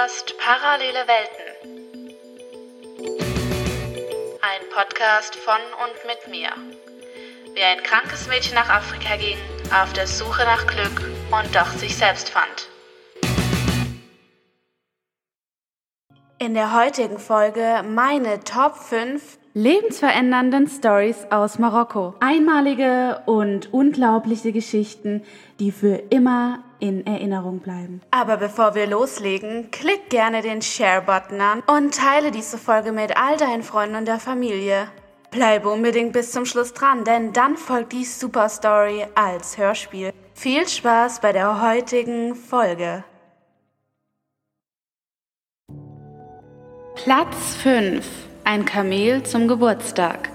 hörst Parallele Welten. Ein Podcast von und mit mir. Wie ein krankes Mädchen nach Afrika ging, auf der Suche nach Glück und doch sich selbst fand. In der heutigen Folge meine Top 5 lebensverändernden Stories aus Marokko. Einmalige und unglaubliche Geschichten, die für immer in Erinnerung bleiben. Aber bevor wir loslegen, klick gerne den Share-Button an und teile diese Folge mit all deinen Freunden und der Familie. Bleibe unbedingt bis zum Schluss dran, denn dann folgt die Super Story als Hörspiel. Viel Spaß bei der heutigen Folge. Platz 5 ein Kamel zum Geburtstag.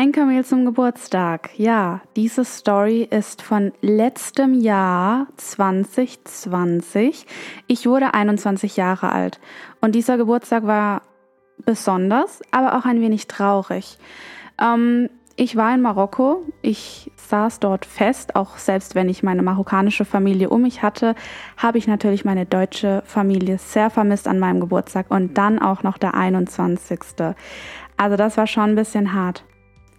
Ein Kamel zum Geburtstag. Ja, diese Story ist von letztem Jahr 2020. Ich wurde 21 Jahre alt und dieser Geburtstag war besonders, aber auch ein wenig traurig. Ähm, ich war in Marokko. Ich saß dort fest. Auch selbst wenn ich meine marokkanische Familie um mich hatte, habe ich natürlich meine deutsche Familie sehr vermisst an meinem Geburtstag und dann auch noch der 21. Also das war schon ein bisschen hart.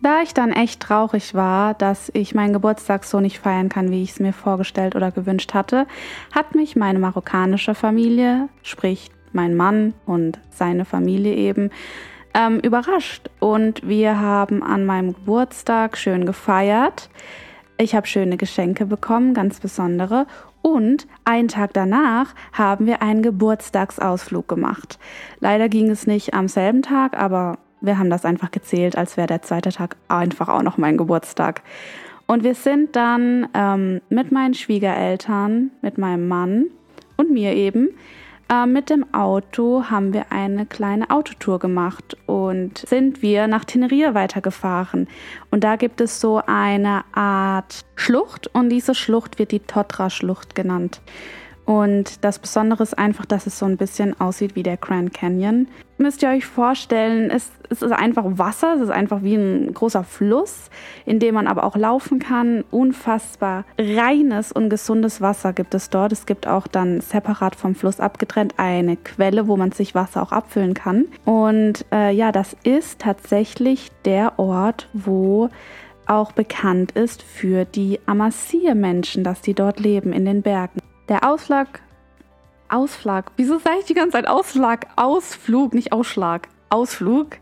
Da ich dann echt traurig war, dass ich meinen Geburtstag so nicht feiern kann, wie ich es mir vorgestellt oder gewünscht hatte, hat mich meine marokkanische Familie, sprich mein Mann und seine Familie eben, ähm, überrascht. Und wir haben an meinem Geburtstag schön gefeiert. Ich habe schöne Geschenke bekommen, ganz besondere. Und einen Tag danach haben wir einen Geburtstagsausflug gemacht. Leider ging es nicht am selben Tag, aber wir haben das einfach gezählt, als wäre der zweite Tag einfach auch noch mein Geburtstag. Und wir sind dann ähm, mit meinen Schwiegereltern, mit meinem Mann und mir eben äh, mit dem Auto haben wir eine kleine Autotour gemacht und sind wir nach Teneria weitergefahren. Und da gibt es so eine Art Schlucht und diese Schlucht wird die Totra-Schlucht genannt. Und das Besondere ist einfach, dass es so ein bisschen aussieht wie der Grand Canyon. Müsst ihr euch vorstellen, es, es, ist einfach Wasser, es ist einfach wie ein großer Fluss, in dem man aber auch laufen kann. Unfassbar reines und gesundes Wasser gibt es dort. Es gibt auch dann separat vom Fluss abgetrennt eine Quelle, wo man sich Wasser auch abfüllen kann. Und äh, ja, das ist tatsächlich der Ort, wo auch bekannt ist für die Amasir-Menschen, dass die dort leben in den Bergen. Der Ausschlag. Ausschlag. Wieso sage ich die ganze Zeit Ausschlag? Ausflug, nicht Ausschlag. Ausflug.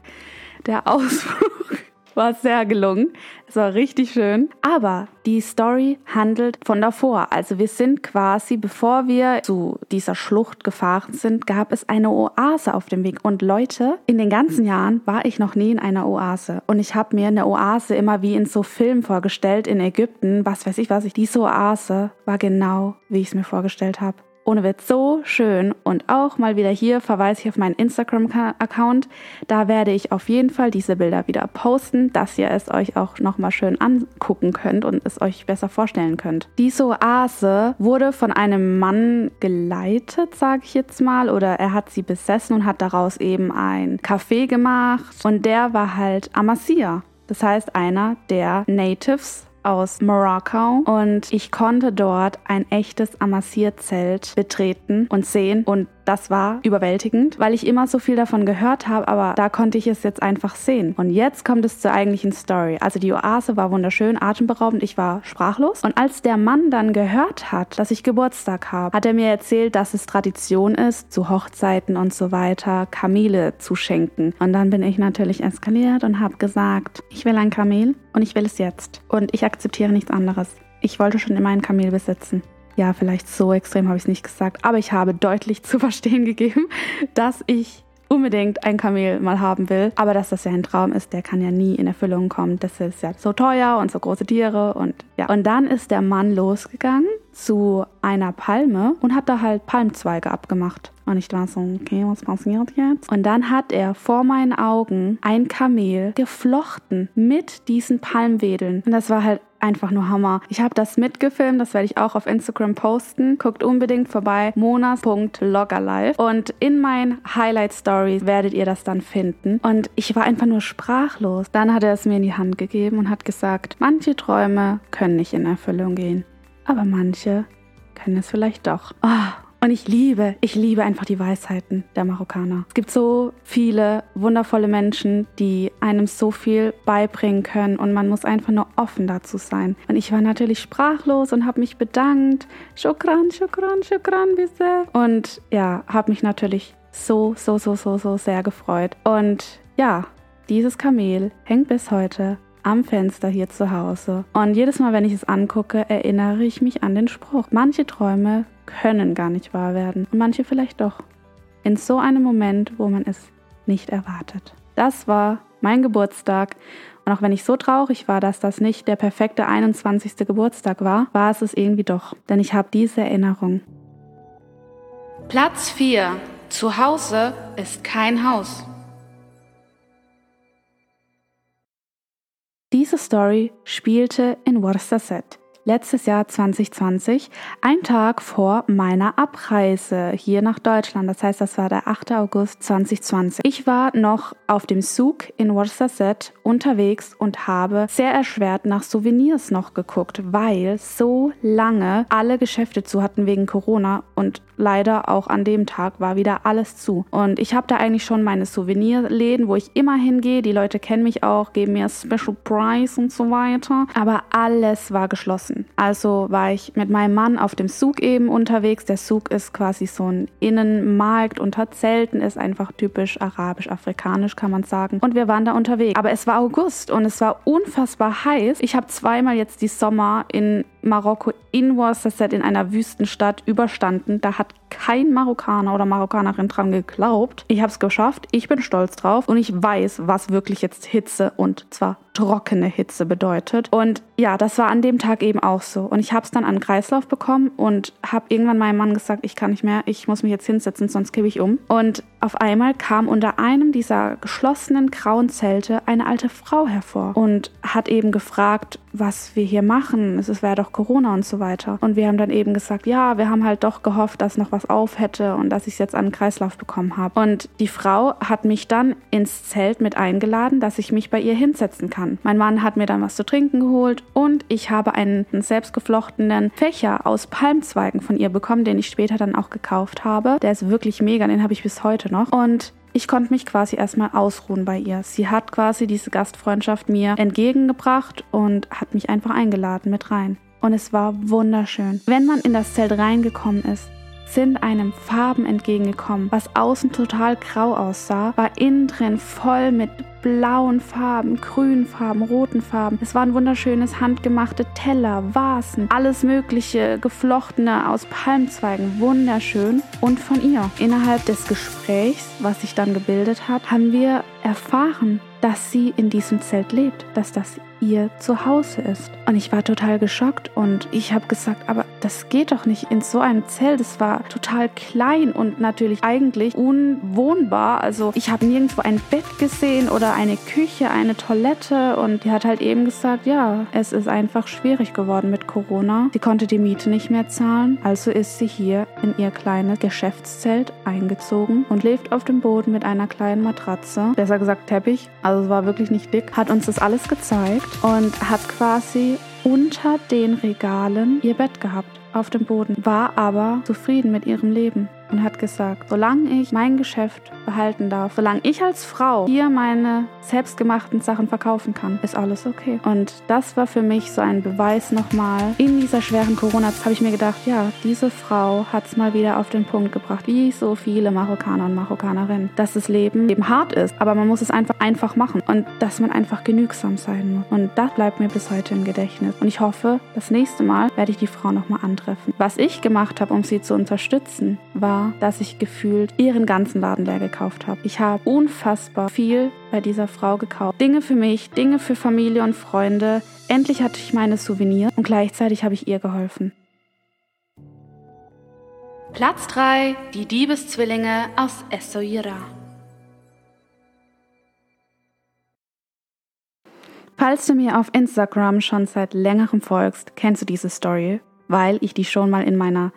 Der Ausflug war sehr gelungen. Es war richtig schön. Aber die Story handelt von davor. Also wir sind quasi, bevor wir zu dieser Schlucht gefahren sind, gab es eine Oase auf dem Weg. Und Leute, in den ganzen Jahren war ich noch nie in einer Oase. Und ich habe mir eine Oase immer wie in so Filmen vorgestellt, in Ägypten, was weiß ich was. Ich, diese Oase war genau, wie ich es mir vorgestellt habe. Ohne Witz so schön. Und auch mal wieder hier verweise ich auf meinen Instagram-Account. Da werde ich auf jeden Fall diese Bilder wieder posten, dass ihr es euch auch nochmal schön angucken könnt und es euch besser vorstellen könnt. Diese Oase wurde von einem Mann geleitet, sage ich jetzt mal, oder er hat sie besessen und hat daraus eben ein Café gemacht. Und der war halt Amasir. Das heißt, einer der Natives aus Morocco und ich konnte dort ein echtes Amassierzelt betreten und sehen und das war überwältigend, weil ich immer so viel davon gehört habe, aber da konnte ich es jetzt einfach sehen. Und jetzt kommt es zur eigentlichen Story. Also die Oase war wunderschön, atemberaubend, ich war sprachlos. Und als der Mann dann gehört hat, dass ich Geburtstag habe, hat er mir erzählt, dass es Tradition ist, zu Hochzeiten und so weiter Kamele zu schenken. Und dann bin ich natürlich eskaliert und habe gesagt, ich will ein Kamel und ich will es jetzt. Und ich akzeptiere nichts anderes. Ich wollte schon immer ein Kamel besitzen ja, vielleicht so extrem habe ich es nicht gesagt, aber ich habe deutlich zu verstehen gegeben, dass ich unbedingt ein Kamel mal haben will. Aber dass das ja ein Traum ist, der kann ja nie in Erfüllung kommen. Das ist ja so teuer und so große Tiere und ja. Und dann ist der Mann losgegangen zu einer Palme und hat da halt Palmzweige abgemacht. Und ich war so, okay, was passiert jetzt? Und dann hat er vor meinen Augen ein Kamel geflochten mit diesen Palmwedeln. Und das war halt einfach nur Hammer. Ich habe das mitgefilmt, das werde ich auch auf Instagram posten. Guckt unbedingt vorbei, monas.loggerlife. Und in meinen Highlight Stories werdet ihr das dann finden. Und ich war einfach nur sprachlos. Dann hat er es mir in die Hand gegeben und hat gesagt, manche Träume können nicht in Erfüllung gehen, aber manche können es vielleicht doch. Oh, und ich liebe, ich liebe einfach die Weisheiten der Marokkaner. Es gibt so viele wundervolle Menschen, die einem so viel beibringen können und man muss einfach nur offen dazu sein. Und ich war natürlich sprachlos und habe mich bedankt. Shukran, shukran, shukran, bitte. Und ja, habe mich natürlich so, so, so, so, so sehr gefreut. Und ja, dieses Kamel hängt bis heute am Fenster hier zu Hause. Und jedes Mal, wenn ich es angucke, erinnere ich mich an den Spruch. Manche Träume können gar nicht wahr werden und manche vielleicht doch. In so einem Moment, wo man es nicht erwartet. Das war mein Geburtstag. Und auch wenn ich so traurig war, dass das nicht der perfekte 21. Geburtstag war, war es es irgendwie doch. Denn ich habe diese Erinnerung. Platz 4. Zu Hause ist kein Haus. Diese Story spielte in Worcester letztes Jahr 2020, ein Tag vor meiner Abreise hier nach Deutschland. Das heißt, das war der 8. August 2020. Ich war noch auf dem Zug in Worcester unterwegs und habe sehr erschwert nach Souvenirs noch geguckt, weil so lange alle Geschäfte zu hatten wegen Corona und leider auch an dem Tag war wieder alles zu. Und ich habe da eigentlich schon meine Souvenirläden, wo ich immer hingehe. Die Leute kennen mich auch, geben mir Special Price und so weiter. Aber alles war geschlossen. Also war ich mit meinem Mann auf dem Zug eben unterwegs. Der Zug ist quasi so ein Innenmarkt unter Zelten, ist einfach typisch arabisch-afrikanisch, kann man sagen. Und wir waren da unterwegs. Aber es war August und es war unfassbar heiß. Ich habe zweimal jetzt die Sommer in Marokko in Worcester in einer Wüstenstadt überstanden. Da hat kein Marokkaner oder Marokkanerin dran geglaubt. Ich habe es geschafft. Ich bin stolz drauf und ich weiß, was wirklich jetzt Hitze und zwar trockene Hitze bedeutet. Und ja, das war an dem Tag eben auch so. Und ich habe es dann an Kreislauf bekommen und habe irgendwann meinem Mann gesagt, ich kann nicht mehr, ich muss mich jetzt hinsetzen, sonst kippe ich um. Und auf einmal kam unter einem dieser geschlossenen grauen Zelte eine alte Frau hervor und hat eben gefragt, was wir hier machen. Es wäre doch Corona und so weiter. Und wir haben dann eben gesagt, ja, wir haben halt doch gehofft, dass noch was auf hätte und dass ich es jetzt an den Kreislauf bekommen habe. Und die Frau hat mich dann ins Zelt mit eingeladen, dass ich mich bei ihr hinsetzen kann. Mein Mann hat mir dann was zu trinken geholt und ich habe einen selbstgeflochtenen Fächer aus Palmzweigen von ihr bekommen, den ich später dann auch gekauft habe. Der ist wirklich mega, den habe ich bis heute noch. Und ich konnte mich quasi erstmal ausruhen bei ihr. Sie hat quasi diese Gastfreundschaft mir entgegengebracht und hat mich einfach eingeladen mit rein. Und es war wunderschön. Wenn man in das Zelt reingekommen ist, sind einem Farben entgegengekommen. Was außen total grau aussah, war innen drin voll mit blauen Farben, grünen Farben, roten Farben. Es waren wunderschönes handgemachte Teller, Vasen, alles mögliche geflochtene aus Palmzweigen, wunderschön. Und von ihr. Innerhalb des Gesprächs, was sich dann gebildet hat, haben wir erfahren, dass sie in diesem Zelt lebt, dass das ihr Zuhause ist. Und ich war total geschockt und ich habe gesagt, aber das geht doch nicht in so einem Zelt. Es war total klein und natürlich eigentlich unwohnbar. Also ich habe nirgendwo ein Bett gesehen oder eine Küche, eine Toilette und die hat halt eben gesagt, ja, es ist einfach schwierig geworden mit Corona. Sie konnte die Miete nicht mehr zahlen, also ist sie hier in ihr kleines Geschäftszelt eingezogen und lebt auf dem Boden mit einer kleinen Matratze, besser gesagt Teppich, also es war wirklich nicht dick, hat uns das alles gezeigt und hat quasi unter den Regalen ihr Bett gehabt auf dem Boden, war aber zufrieden mit ihrem Leben und hat gesagt, solange ich mein Geschäft behalten darf, solange ich als Frau hier meine selbstgemachten Sachen verkaufen kann, ist alles okay. Und das war für mich so ein Beweis nochmal. In dieser schweren Corona-Zeit habe ich mir gedacht, ja, diese Frau hat es mal wieder auf den Punkt gebracht, wie so viele Marokkaner und Marokkanerinnen, dass das Leben eben hart ist, aber man muss es einfach einfach machen und dass man einfach genügsam sein muss. Und das bleibt mir bis heute im Gedächtnis. Und ich hoffe, das nächste Mal werde ich die Frau nochmal antreffen. Was ich gemacht habe, um sie zu unterstützen, war war, dass ich gefühlt ihren ganzen Laden leer gekauft habe. Ich habe unfassbar viel bei dieser Frau gekauft. Dinge für mich, Dinge für Familie und Freunde. Endlich hatte ich meine Souvenirs und gleichzeitig habe ich ihr geholfen. Platz 3. Die Diebeszwillinge aus Essaouira. Falls du mir auf Instagram schon seit längerem folgst, kennst du diese Story, weil ich die schon mal in meiner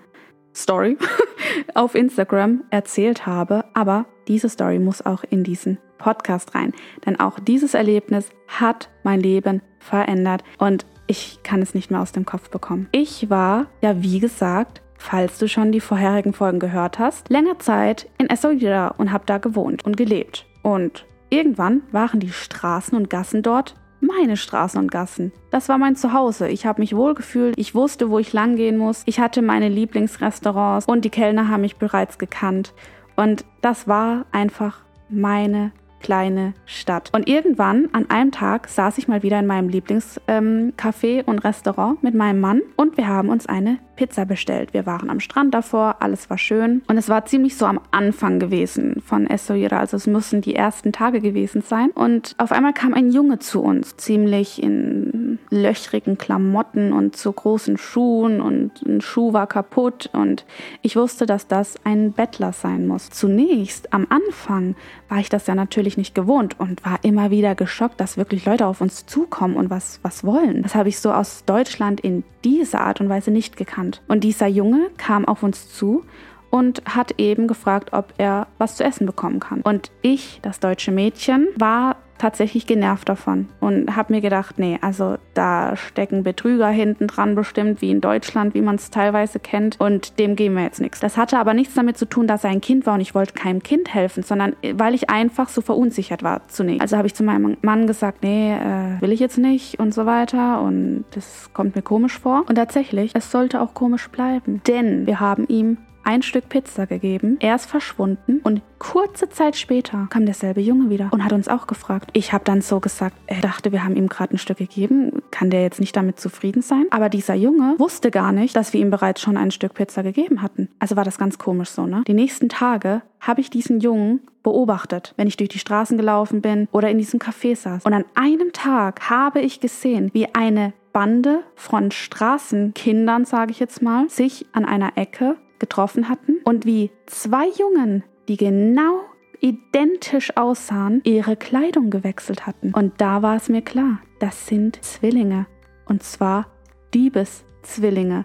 Story auf Instagram erzählt habe. Aber diese Story muss auch in diesen Podcast rein. Denn auch dieses Erlebnis hat mein Leben verändert und ich kann es nicht mehr aus dem Kopf bekommen. Ich war, ja wie gesagt, falls du schon die vorherigen Folgen gehört hast, länger Zeit in Essoida und habe da gewohnt und gelebt. Und irgendwann waren die Straßen und Gassen dort meine Straßen und Gassen. Das war mein Zuhause. Ich habe mich wohlgefühlt, ich wusste, wo ich langgehen muss, ich hatte meine Lieblingsrestaurants und die Kellner haben mich bereits gekannt. Und das war einfach meine kleine Stadt. Und irgendwann an einem Tag saß ich mal wieder in meinem Lieblingscafé ähm, und Restaurant mit meinem Mann und wir haben uns eine Pizza bestellt. Wir waren am Strand davor, alles war schön und es war ziemlich so am Anfang gewesen von Essoira, also es müssen die ersten Tage gewesen sein. Und auf einmal kam ein Junge zu uns, ziemlich in löchrigen Klamotten und zu großen Schuhen und ein Schuh war kaputt und ich wusste, dass das ein Bettler sein muss. Zunächst am Anfang war ich das ja natürlich nicht gewohnt und war immer wieder geschockt, dass wirklich Leute auf uns zukommen und was, was wollen. Das habe ich so aus Deutschland in dieser Art und Weise nicht gekannt. Und dieser Junge kam auf uns zu und hat eben gefragt, ob er was zu essen bekommen kann. Und ich, das deutsche Mädchen, war tatsächlich genervt davon und habe mir gedacht, nee, also da stecken Betrüger hinten dran bestimmt, wie in Deutschland, wie man es teilweise kennt und dem geben wir jetzt nichts. Das hatte aber nichts damit zu tun, dass er ein Kind war und ich wollte keinem Kind helfen, sondern weil ich einfach so verunsichert war zunächst. Also habe ich zu meinem Mann gesagt, nee, äh, will ich jetzt nicht und so weiter und das kommt mir komisch vor. Und tatsächlich, es sollte auch komisch bleiben, denn wir haben ihm ein Stück Pizza gegeben. Er ist verschwunden und kurze Zeit später kam derselbe Junge wieder und hat uns auch gefragt. Ich habe dann so gesagt, er dachte, wir haben ihm gerade ein Stück gegeben. Kann der jetzt nicht damit zufrieden sein? Aber dieser Junge wusste gar nicht, dass wir ihm bereits schon ein Stück Pizza gegeben hatten. Also war das ganz komisch so, ne? Die nächsten Tage habe ich diesen Jungen beobachtet, wenn ich durch die Straßen gelaufen bin oder in diesem Café saß. Und an einem Tag habe ich gesehen, wie eine Bande von Straßenkindern, sage ich jetzt mal, sich an einer Ecke getroffen hatten und wie zwei Jungen, die genau identisch aussahen, ihre Kleidung gewechselt hatten. Und da war es mir klar, das sind Zwillinge. Und zwar Diebeszwillinge.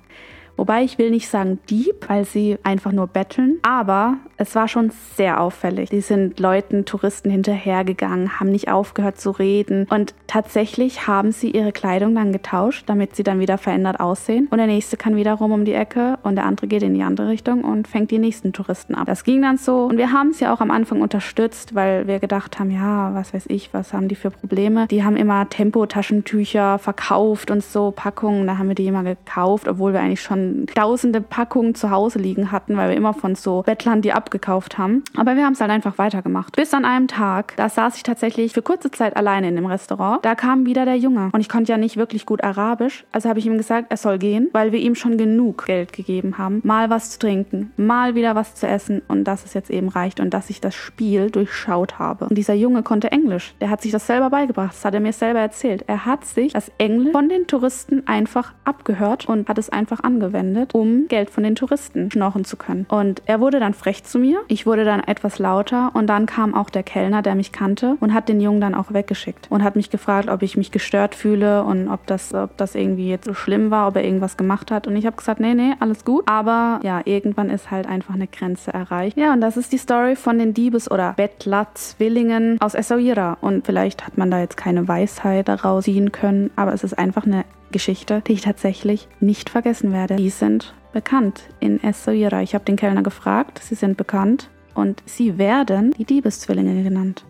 Wobei ich will nicht sagen Dieb, weil sie einfach nur betteln, aber es war schon sehr auffällig. Die sind Leuten, Touristen hinterhergegangen, haben nicht aufgehört zu reden und tatsächlich haben sie ihre Kleidung dann getauscht, damit sie dann wieder verändert aussehen. Und der nächste kann wiederum um die Ecke und der andere geht in die andere Richtung und fängt die nächsten Touristen ab. Das ging dann so und wir haben es ja auch am Anfang unterstützt, weil wir gedacht haben, ja, was weiß ich, was haben die für Probleme? Die haben immer Tempotaschentücher verkauft und so Packungen, da haben wir die immer gekauft, obwohl wir eigentlich schon tausende Packungen zu Hause liegen hatten, weil wir immer von so Bettlern die abgekauft haben. Aber wir haben es halt einfach weitergemacht. Bis an einem Tag, da saß ich tatsächlich für kurze Zeit alleine in dem Restaurant. Da kam wieder der Junge und ich konnte ja nicht wirklich gut Arabisch. Also habe ich ihm gesagt, er soll gehen, weil wir ihm schon genug Geld gegeben haben. Mal was zu trinken, mal wieder was zu essen und dass es jetzt eben reicht und dass ich das Spiel durchschaut habe. Und dieser Junge konnte Englisch. Der hat sich das selber beigebracht. Das hat er mir selber erzählt. Er hat sich das Englisch von den Touristen einfach abgehört und hat es einfach angewendet verwendet, um Geld von den Touristen schnorren zu können. Und er wurde dann frech zu mir. Ich wurde dann etwas lauter und dann kam auch der Kellner, der mich kannte und hat den Jungen dann auch weggeschickt und hat mich gefragt, ob ich mich gestört fühle und ob das, ob das irgendwie jetzt so schlimm war, ob er irgendwas gemacht hat. Und ich habe gesagt, nee, nee, alles gut. Aber ja, irgendwann ist halt einfach eine Grenze erreicht. Ja, und das ist die Story von den Diebes- oder Bettler-Zwillingen aus Essaouira. Und vielleicht hat man da jetzt keine Weisheit daraus ziehen können, aber es ist einfach eine Geschichte, die ich tatsächlich nicht vergessen werde. Die sind bekannt in Essaouira. Ich habe den Kellner gefragt, sie sind bekannt und sie werden die Diebeszwillinge genannt.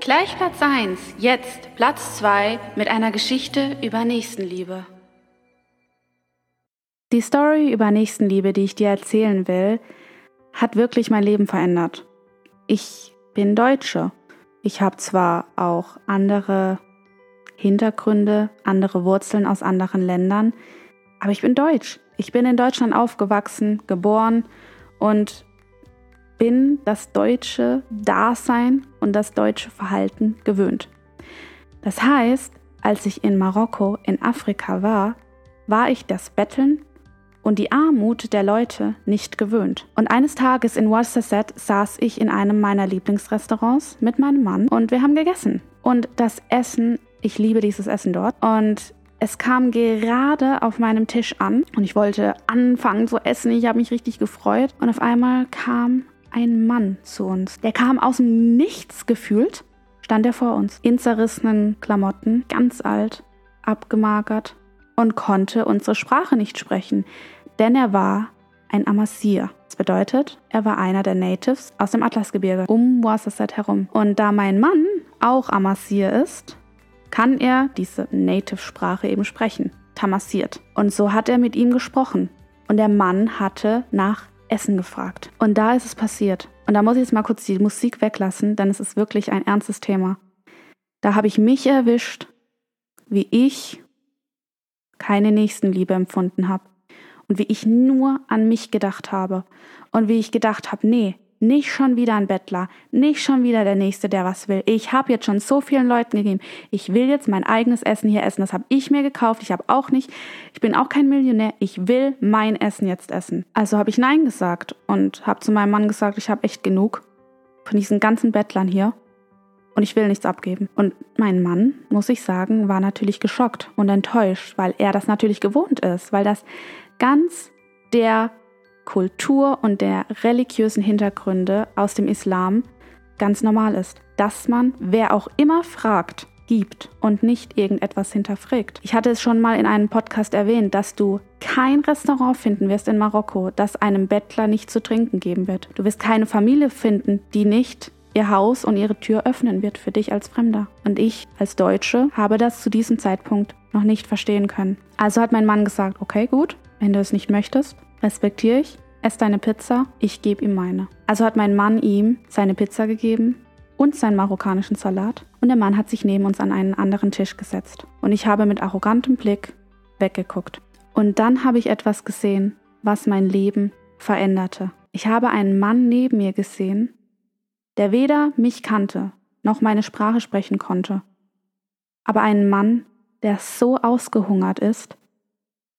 Gleich Platz 1, jetzt Platz 2 mit einer Geschichte über Nächstenliebe. Die Story über Nächstenliebe, die ich dir erzählen will, hat wirklich mein Leben verändert. Ich bin Deutsche. Ich habe zwar auch andere Hintergründe, andere Wurzeln aus anderen Ländern. Aber ich bin deutsch. Ich bin in Deutschland aufgewachsen, geboren und bin das deutsche Dasein und das deutsche Verhalten gewöhnt. Das heißt, als ich in Marokko, in Afrika war, war ich das Betteln und die Armut der Leute nicht gewöhnt. Und eines Tages in Worcester saß ich in einem meiner Lieblingsrestaurants mit meinem Mann und wir haben gegessen. Und das Essen Ich liebe dieses Essen dort. Und es kam gerade auf meinem Tisch an und ich wollte anfangen zu essen. Ich habe mich richtig gefreut. Und auf einmal kam ein Mann zu uns. Der kam aus dem Nichts gefühlt, stand er vor uns. In zerrissenen Klamotten, ganz alt, abgemagert und konnte unsere Sprache nicht sprechen, denn er war ein Amazir. Das bedeutet, er war einer der Natives aus dem Atlasgebirge um Warsasset herum. Und da mein Mann auch Amazir ist, kann er diese Native-Sprache eben sprechen, tamasiert. Und so hat er mit ihm gesprochen. Und der Mann hatte nach Essen gefragt. Und da ist es passiert. Und da muss ich jetzt mal kurz die Musik weglassen, denn es ist wirklich ein ernstes Thema. Da habe ich mich erwischt, wie ich keine Nächstenliebe empfunden habe und wie ich nur an mich gedacht habe und wie ich gedacht habe, nee, nicht schon wieder ein Bettler, nicht schon wieder der Nächste, der was will. Ich habe jetzt schon so vielen Leuten gegeben. Ich will jetzt mein eigenes Essen hier essen. Das habe ich mir gekauft. Ich habe auch nicht, ich bin auch kein Millionär. Ich will mein Essen jetzt essen. Also habe ich Nein gesagt und habe zu meinem Mann gesagt, ich habe echt genug von diesen ganzen Bettlern hier und ich will nichts abgeben. Und mein Mann, muss ich sagen, war natürlich geschockt und enttäuscht, weil er das natürlich gewohnt ist, weil das ganz der Kultur und der religiösen Hintergründe aus dem Islam ganz normal ist, dass man, wer auch immer fragt, gibt und nicht irgendetwas hinterfragt. Ich hatte es schon mal in einem Podcast erwähnt, dass du kein Restaurant finden wirst in Marokko, das einem Bettler nicht zu trinken geben wird. Du wirst keine Familie finden, die nicht ihr Haus und ihre Tür öffnen wird für dich als Fremder. Und ich als Deutsche habe das zu diesem Zeitpunkt noch nicht verstehen können. Also hat mein Mann gesagt, okay, gut, wenn du es nicht möchtest, respektiere ich, ess deine Pizza, ich gebe ihm meine. Also hat mein Mann ihm seine Pizza gegeben und seinen marokkanischen Salat und der Mann hat sich neben uns an einen anderen Tisch gesetzt. Und ich habe mit arrogantem Blick weggeguckt. Und dann habe ich etwas gesehen, was mein Leben veränderte. Ich habe einen Mann neben mir gesehen, der weder mich kannte noch meine Sprache sprechen konnte, aber einen Mann, der so ausgehungert ist,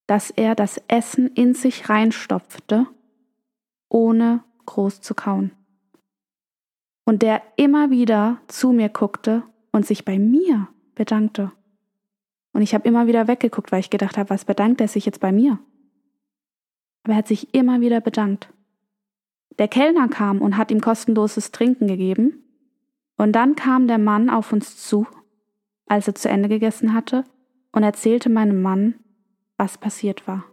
dass er das Essen in sich reinstopfte, ohne groß zu kauen. Und der immer wieder zu mir guckte und sich bei mir bedankte. Und ich habe immer wieder weggeguckt, weil ich gedacht habe, was bedankt er sich jetzt bei mir? Aber er hat sich immer wieder bedankt. Der Kellner kam und hat ihm kostenloses Trinken gegeben. Und dann kam der Mann auf uns zu, als er zu Ende gegessen hatte, und erzählte meinem Mann, was passiert war.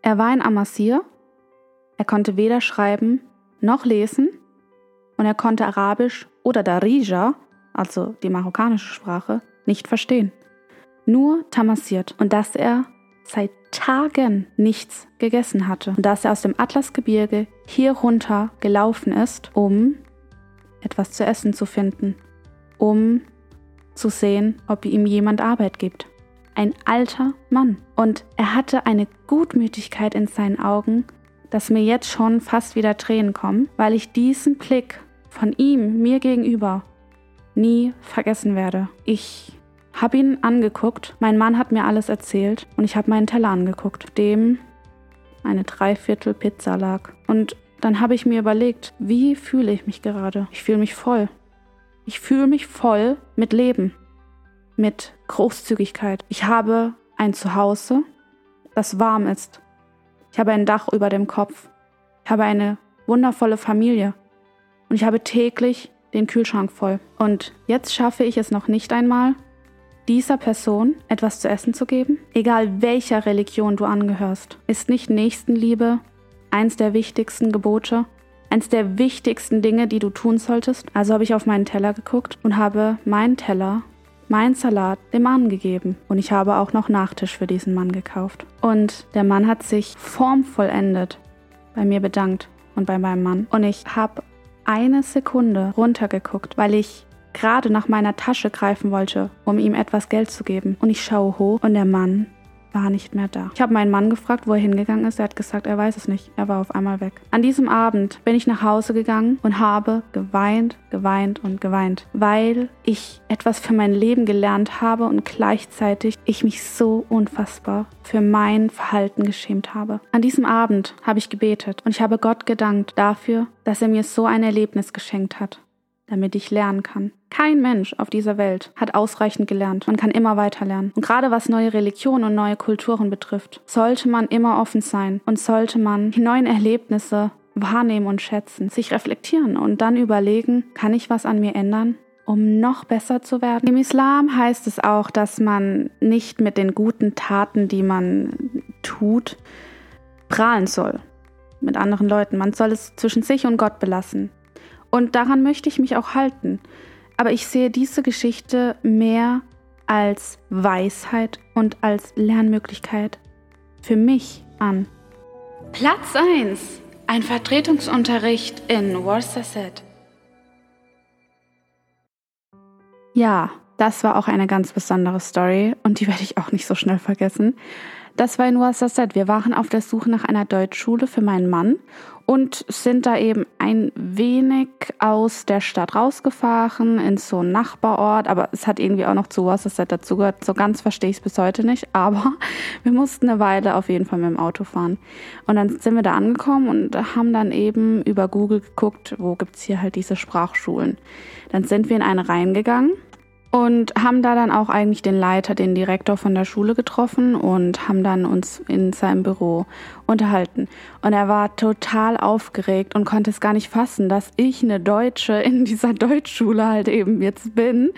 Er war ein Amassir, er konnte weder schreiben noch lesen und er konnte Arabisch oder Darija, also die marokkanische Sprache, nicht verstehen. Nur tamassiert und dass er seit Tagen nichts gegessen hatte und dass er aus dem Atlasgebirge hier runter gelaufen ist, um etwas zu essen zu finden, um zu sehen, ob ihm jemand Arbeit gibt. Ein alter Mann. Und er hatte eine Gutmütigkeit in seinen Augen, dass mir jetzt schon fast wieder Tränen kommen, weil ich diesen Blick von ihm mir gegenüber nie vergessen werde. Ich habe ihn angeguckt, mein Mann hat mir alles erzählt und ich habe meinen Teller angeguckt, dem eine Dreiviertel Pizza lag. Und dann habe ich mir überlegt, wie fühle ich mich gerade? Ich fühle mich voll. Ich fühle mich voll mit Leben, mit Großzügigkeit. Ich habe ein Zuhause, das warm ist. Ich habe ein Dach über dem Kopf. Ich habe eine wundervolle Familie. Und ich habe täglich den Kühlschrank voll. Und jetzt schaffe ich es noch nicht einmal, dieser Person etwas zu essen zu geben? Egal welcher Religion du angehörst, ist nicht Nächstenliebe eins der wichtigsten Gebote, eins der wichtigsten Dinge, die du tun solltest? Also habe ich auf meinen Teller geguckt und habe meinen Teller, meinen Salat dem Mann gegeben. Und ich habe auch noch Nachtisch für diesen Mann gekauft. Und der Mann hat sich formvollendet bei mir bedankt und bei meinem Mann. Und ich habe eine Sekunde runtergeguckt, weil ich gerade nach meiner Tasche greifen wollte, um ihm etwas Geld zu geben. Und ich schaue hoch und der Mann war nicht mehr da. Ich habe meinen Mann gefragt, wo er hingegangen ist. Er hat gesagt, er weiß es nicht. Er war auf einmal weg. An diesem Abend bin ich nach Hause gegangen und habe geweint, geweint und geweint, weil ich etwas für mein Leben gelernt habe und gleichzeitig ich mich so unfassbar für mein Verhalten geschämt habe. An diesem Abend habe ich gebetet und ich habe Gott gedankt dafür, dass er mir so ein Erlebnis geschenkt hat damit ich lernen kann. Kein Mensch auf dieser Welt hat ausreichend gelernt. Man kann immer weiter lernen. Und gerade was neue Religionen und neue Kulturen betrifft, sollte man immer offen sein und sollte man die neuen Erlebnisse wahrnehmen und schätzen, sich reflektieren und dann überlegen, kann ich was an mir ändern? um noch besser zu werden. Im Islam heißt es auch, dass man nicht mit den guten Taten, die man tut, prahlen soll mit anderen Leuten. Man soll es zwischen sich und Gott belassen. Und daran möchte ich mich auch halten. Aber ich sehe diese Geschichte mehr als Weisheit und als Lernmöglichkeit für mich an. Platz 1. Ein Vertretungsunterricht in Worcester. Ja, das war auch eine ganz besondere Story und die werde ich auch nicht so schnell vergessen. Das war in Worcester. Wir waren auf der Suche nach einer Deutschschule für meinen Mann und sind da eben ein wenig aus der Stadt rausgefahren in so einen Nachbarort, aber es hat irgendwie auch noch zu Worcester dazugehört. So ganz verstehe ich es bis heute nicht, aber wir mussten eine Weile auf jeden Fall mit dem Auto fahren. Und dann sind wir da angekommen und haben dann eben über Google geguckt, wo gibt es hier halt diese Sprachschulen. Dann sind wir in eine reingegangen und haben da dann auch eigentlich den Leiter, den Direktor von der Schule getroffen und haben dann uns in seinem Büro unterhalten. Und er war total aufgeregt und konnte es gar nicht fassen, dass ich eine Deutsche in dieser Deutschschule halt eben jetzt bin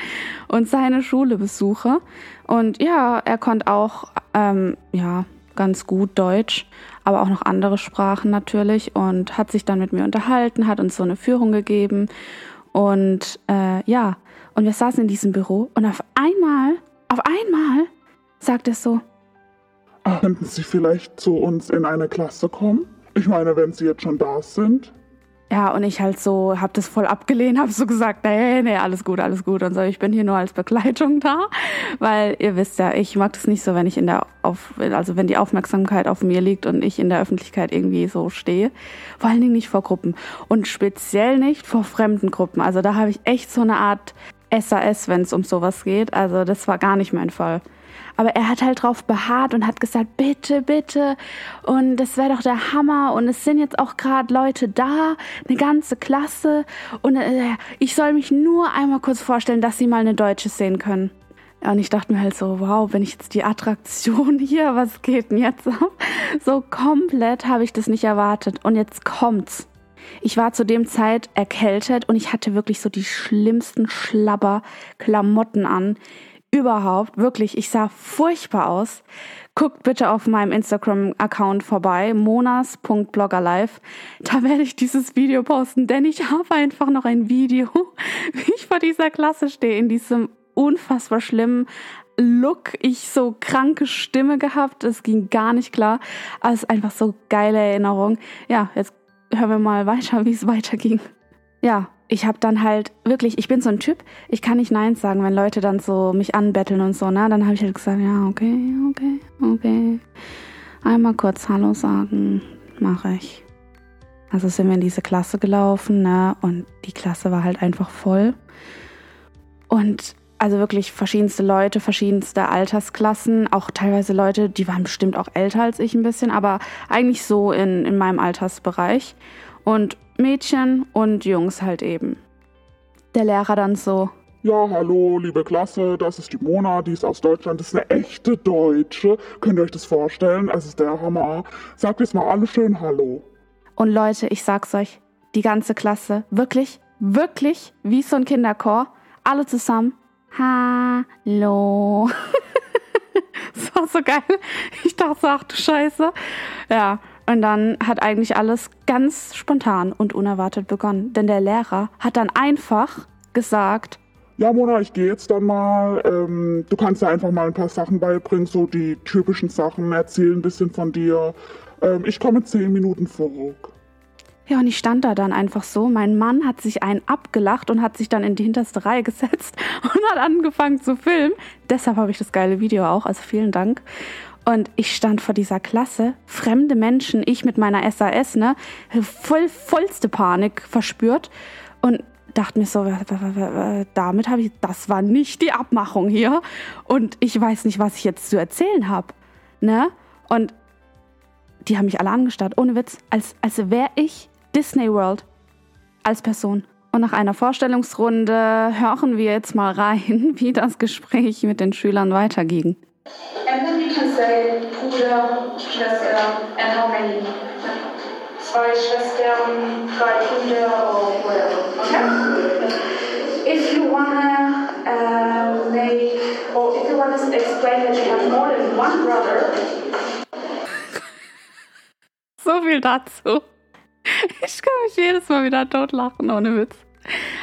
und seine Schule besuche. Und ja, er konnte auch, ähm, ja, ganz gut Deutsch, aber auch noch andere Sprachen natürlich und hat sich dann mit mir unterhalten, hat uns so eine Führung gegeben und äh, ja, und wir saßen in diesem Büro und auf einmal, auf einmal sagt er so, Könnten Sie vielleicht zu uns in eine Klasse kommen? Ich meine, wenn Sie jetzt schon da sind. Ja, und ich halt so, hab das voll abgelehnt, hab so gesagt, nee, nee, alles gut, alles gut und so. Ich bin hier nur als Begleitung da, weil ihr wisst ja, ich mag das nicht so, wenn ich in der, auf, also wenn die Aufmerksamkeit auf mir liegt und ich in der Öffentlichkeit irgendwie so stehe. Vor allen Dingen nicht vor Gruppen und speziell nicht vor fremden Gruppen. Also da habe ich echt so eine Art SAS, wenn es um sowas geht. Also das war gar nicht mein Fall. Aber er hat halt drauf beharrt und hat gesagt, bitte, bitte. Und das wäre doch der Hammer. Und es sind jetzt auch gerade Leute da, eine ganze Klasse. Und äh, ich soll mich nur einmal kurz vorstellen, dass sie mal eine Deutsche sehen können. Und ich dachte mir halt so, wow, bin ich jetzt die Attraktion hier, was geht denn jetzt ab? So komplett habe ich das nicht erwartet. Und jetzt kommt's. Ich war zu dem Zeit erkältet und ich hatte wirklich so die schlimmsten Schlabber-Klamotten an. Überhaupt, wirklich, ich sah furchtbar aus. Guckt bitte auf meinem Instagram-Account vorbei, monas.bloggerlife. Da werde ich dieses Video posten, denn ich habe einfach noch ein Video, wie ich vor dieser Klasse stehe, in diesem unfassbar schlimmen Look, ich so kranke Stimme gehabt, es ging gar nicht klar, ist einfach so geile Erinnerung. Ja, jetzt hören wir mal weiter, wie es weiterging. Ja, ich habe dann halt wirklich, ich bin so ein Typ, ich kann nicht Nein sagen, wenn Leute dann so mich anbetteln und so, ne? Dann habe ich halt gesagt, ja, okay, okay, okay. Einmal kurz Hallo sagen, mache ich. Also sind wir in diese Klasse gelaufen, ne? Und die Klasse war halt einfach voll. Und also wirklich verschiedenste Leute, verschiedenste Altersklassen, auch teilweise Leute, die waren bestimmt auch älter als ich ein bisschen, aber eigentlich so in, in meinem Altersbereich. Und Mädchen und Jungs halt eben. Der Lehrer dann so. Ja, hallo, liebe Klasse, das ist die Mona, die ist aus Deutschland, das ist eine echte Deutsche. Könnt ihr euch das vorstellen? Es ist der Hammer. Sagt jetzt mal alle schön Hallo. Und Leute, ich sag's euch, die ganze Klasse, wirklich, wirklich wie so ein Kinderchor, alle zusammen Hallo. das war so geil. Ich dachte so, ach du Scheiße. Ja, und dann hat eigentlich alles ganz spontan und unerwartet begonnen. Denn der Lehrer hat dann einfach gesagt, ja, Mona, ich gehe jetzt dann mal. Ähm, du kannst ja einfach mal ein paar Sachen beibringen, so die typischen Sachen, erzähl ein bisschen von dir. Ähm, ich komme zehn Minuten zurück. Ja, und ich stand da dann einfach so. Mein Mann hat sich einen abgelacht und hat sich dann in die hinterste Reihe gesetzt und hat angefangen zu filmen. Deshalb habe ich das geile Video auch, also vielen Dank. Und ich stand vor dieser Klasse, fremde Menschen, ich mit meiner SAS, ne, voll, vollste Panik verspürt und dachte mir so, damit habe ich, das war nicht die Abmachung hier und ich weiß nicht, was ich jetzt zu erzählen habe, ne? Und die haben mich alle angestarrt, ohne Witz, als, als wäre ich Disney World als Person. Und nach einer Vorstellungsrunde hören wir jetzt mal rein, wie das Gespräch mit den Schülern weiterging. And then you can say Bruder, Schwester, and how many? Zwei Schwestern, drei Brüder, or whatever. Okay? If you wanna uh, make, or if you wanna explain that you have more than one brother, So viel dazu. Ich kann mich jedes Mal wieder totlachen, ohne Witz.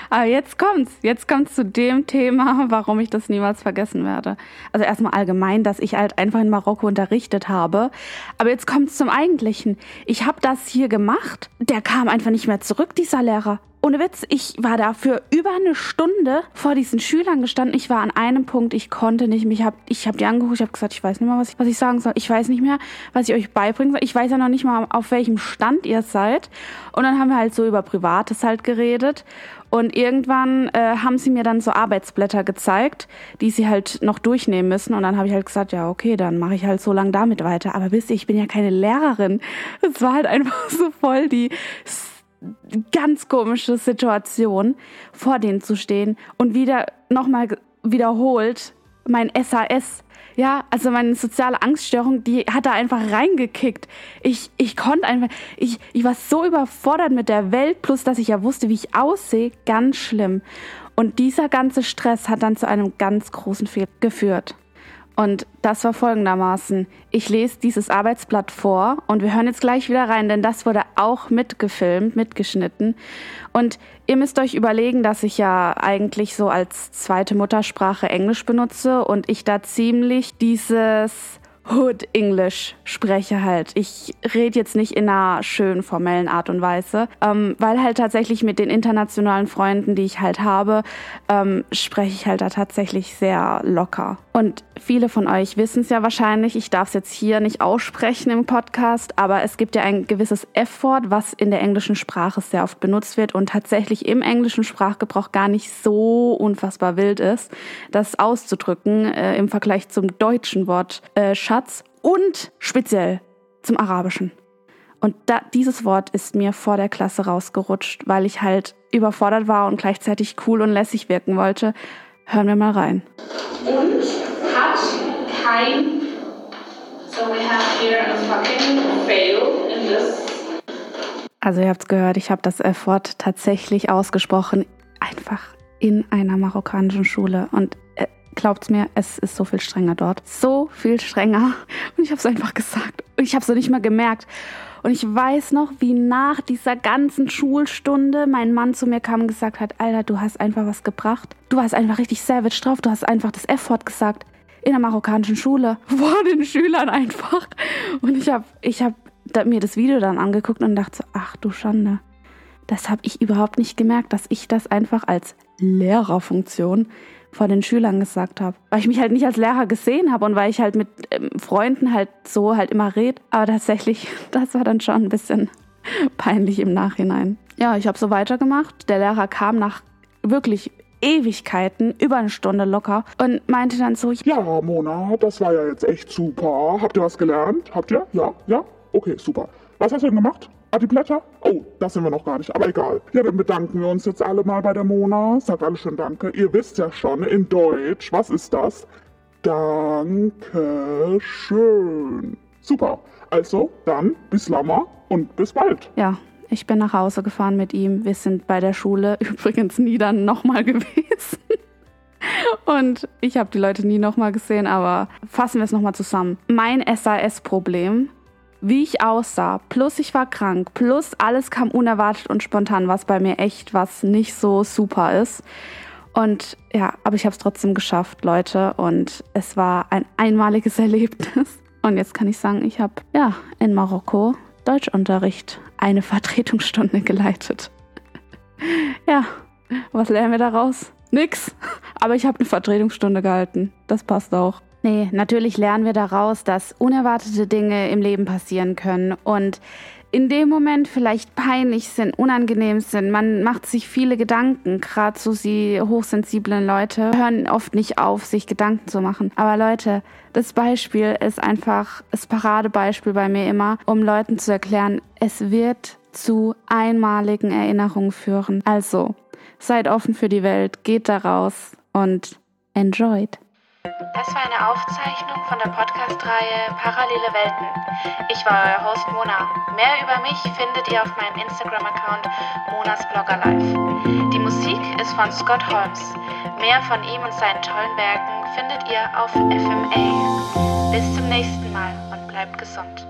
Aber jetzt kommt's. Jetzt kommt's zu dem Thema, warum ich das niemals vergessen werde. Also erstmal allgemein, dass ich halt einfach in Marokko unterrichtet habe. Aber jetzt kommt's zum Eigentlichen. Ich habe das hier gemacht. Der kam einfach nicht mehr zurück, dieser Lehrer. Ohne Witz, ich war da für über eine Stunde vor diesen Schülern gestanden. Ich war an einem Punkt, ich konnte nicht. Ich habe ich hab die angeguckt, ich habe gesagt, ich weiß nicht mehr, was ich, was ich sagen soll. Ich weiß nicht mehr, was ich euch beibringen soll. Ich weiß ja noch nicht mal, auf welchem Stand ihr seid. Und dann haben wir halt so über Privates halt geredet. Und irgendwann äh, haben sie mir dann so Arbeitsblätter gezeigt, die sie halt noch durchnehmen müssen. Und dann habe ich halt gesagt, ja, okay, dann mache ich halt so lange damit weiter. Aber wisst ihr, ich bin ja keine Lehrerin. Es war halt einfach so voll die ganz komische Situation, vor denen zu stehen und wieder nochmal wiederholt mein SAS. Ja, also meine soziale Angststörung, die hat da einfach reingekickt. Ich, ich konnte einfach, ich, ich war so überfordert mit der Welt, plus dass ich ja wusste, wie ich aussehe, ganz schlimm. Und dieser ganze Stress hat dann zu einem ganz großen Fehler geführt. Und das war folgendermaßen. Ich lese dieses Arbeitsblatt vor und wir hören jetzt gleich wieder rein, denn das wurde auch mitgefilmt, mitgeschnitten. Und ihr müsst euch überlegen, dass ich ja eigentlich so als zweite Muttersprache Englisch benutze und ich da ziemlich dieses Hood English spreche halt. Ich rede jetzt nicht in einer schönen formellen Art und Weise, ähm, weil halt tatsächlich mit den internationalen Freunden, die ich halt habe, ähm, spreche ich halt da tatsächlich sehr locker. Und viele von euch wissen es ja wahrscheinlich, ich darf es jetzt hier nicht aussprechen im Podcast, aber es gibt ja ein gewisses F-Wort, was in der englischen Sprache sehr oft benutzt wird und tatsächlich im englischen Sprachgebrauch gar nicht so unfassbar wild ist, das auszudrücken äh, im Vergleich zum deutschen Wort äh, und speziell zum Arabischen. Und da, dieses Wort ist mir vor der Klasse rausgerutscht, weil ich halt überfordert war und gleichzeitig cool und lässig wirken wollte. Hören wir mal rein. und hat kein, so we have here a fucking fail in this. Also ihr habt's gehört, ich habe das F-Wort tatsächlich ausgesprochen, einfach in einer marokkanischen Schule. Und äh, glaubt's mir, es ist so viel strenger dort. So viel strenger. Und ich habe es einfach gesagt. Und ich habe es noch nicht mal gemerkt. Und ich weiß noch, wie nach dieser ganzen Schulstunde mein Mann zu mir kam und gesagt hat, Alter, du hast einfach was gebracht. Du warst einfach richtig savage drauf. Du hast einfach das F-Wort gesagt. In der marokkanischen Schule. Vor den Schülern einfach. Und ich habe ich hab mir das Video dann angeguckt und dachte ach du Schande. Das habe ich überhaupt nicht gemerkt, dass ich das einfach als Lehrerfunktion vor den Schülern gesagt habe. Weil ich mich halt nicht als Lehrer gesehen habe und weil ich halt mit ähm, Freunden halt so halt immer red. Aber tatsächlich, das war dann schon ein bisschen peinlich im Nachhinein. Ja, ich habe so weitergemacht. Der Lehrer kam nach wirklich Ewigkeiten, über eine Stunde locker und meinte dann so, Ja, Mona, das war ja jetzt echt super. Habt ihr was gelernt? Habt ihr? Ja? Ja? Okay, super. Was hast du denn gemacht? Ah, die Blätter? Oh, das sind wir noch gar nicht, aber egal. Ja, dann bedanken wir uns jetzt alle mal bei der Mona. Sagt alle schön Danke. Ihr wisst ja schon, in Deutsch, was ist das? Danke schön. Super. Also, dann bis Lama und bis bald. Ja, ich bin nach Hause gefahren mit ihm. Wir sind bei der Schule übrigens nie dann nochmal gewesen. Und ich habe die Leute nie nochmal gesehen, aber fassen wir es nochmal zusammen. Mein SAS-Problem, wie ich aussah, plus ich war krank, plus alles kam unerwartet und spontan, was bei mir echt was nicht so super ist. Und ja, aber ich habe es trotzdem geschafft, Leute. Und es war ein einmaliges Erlebnis. Und jetzt kann ich sagen, ich habe ja in Marokko Deutschunterricht eine Vertretungsstunde geleitet. ja, was lernen wir daraus? Nix. Aber ich habe eine Vertretungsstunde gehalten. Das passt auch. Nee, natürlich lernen wir daraus, dass unerwartete Dinge im Leben passieren können und in dem Moment vielleicht peinlich sind, unangenehm sind. Man macht sich viele Gedanken. Gerade so sie hochsensiblen Leute hören oft nicht auf, sich Gedanken zu machen. Aber Leute, das Beispiel ist einfach das Paradebeispiel bei mir immer, um Leuten zu erklären, es wird zu einmaligen Erinnerungen führen. Also, Seid offen für die Welt, geht da raus und enjoyed. Das war eine Aufzeichnung von der Podcast-Reihe Parallele Welten. Ich war euer Host Mona. Mehr über mich findet ihr auf meinem Instagram-Account Monas Blogger Live. Die Musik ist von Scott Holmes. Mehr von ihm und seinen tollen Werken findet ihr auf FMA. Bis zum nächsten Mal und bleibt gesund.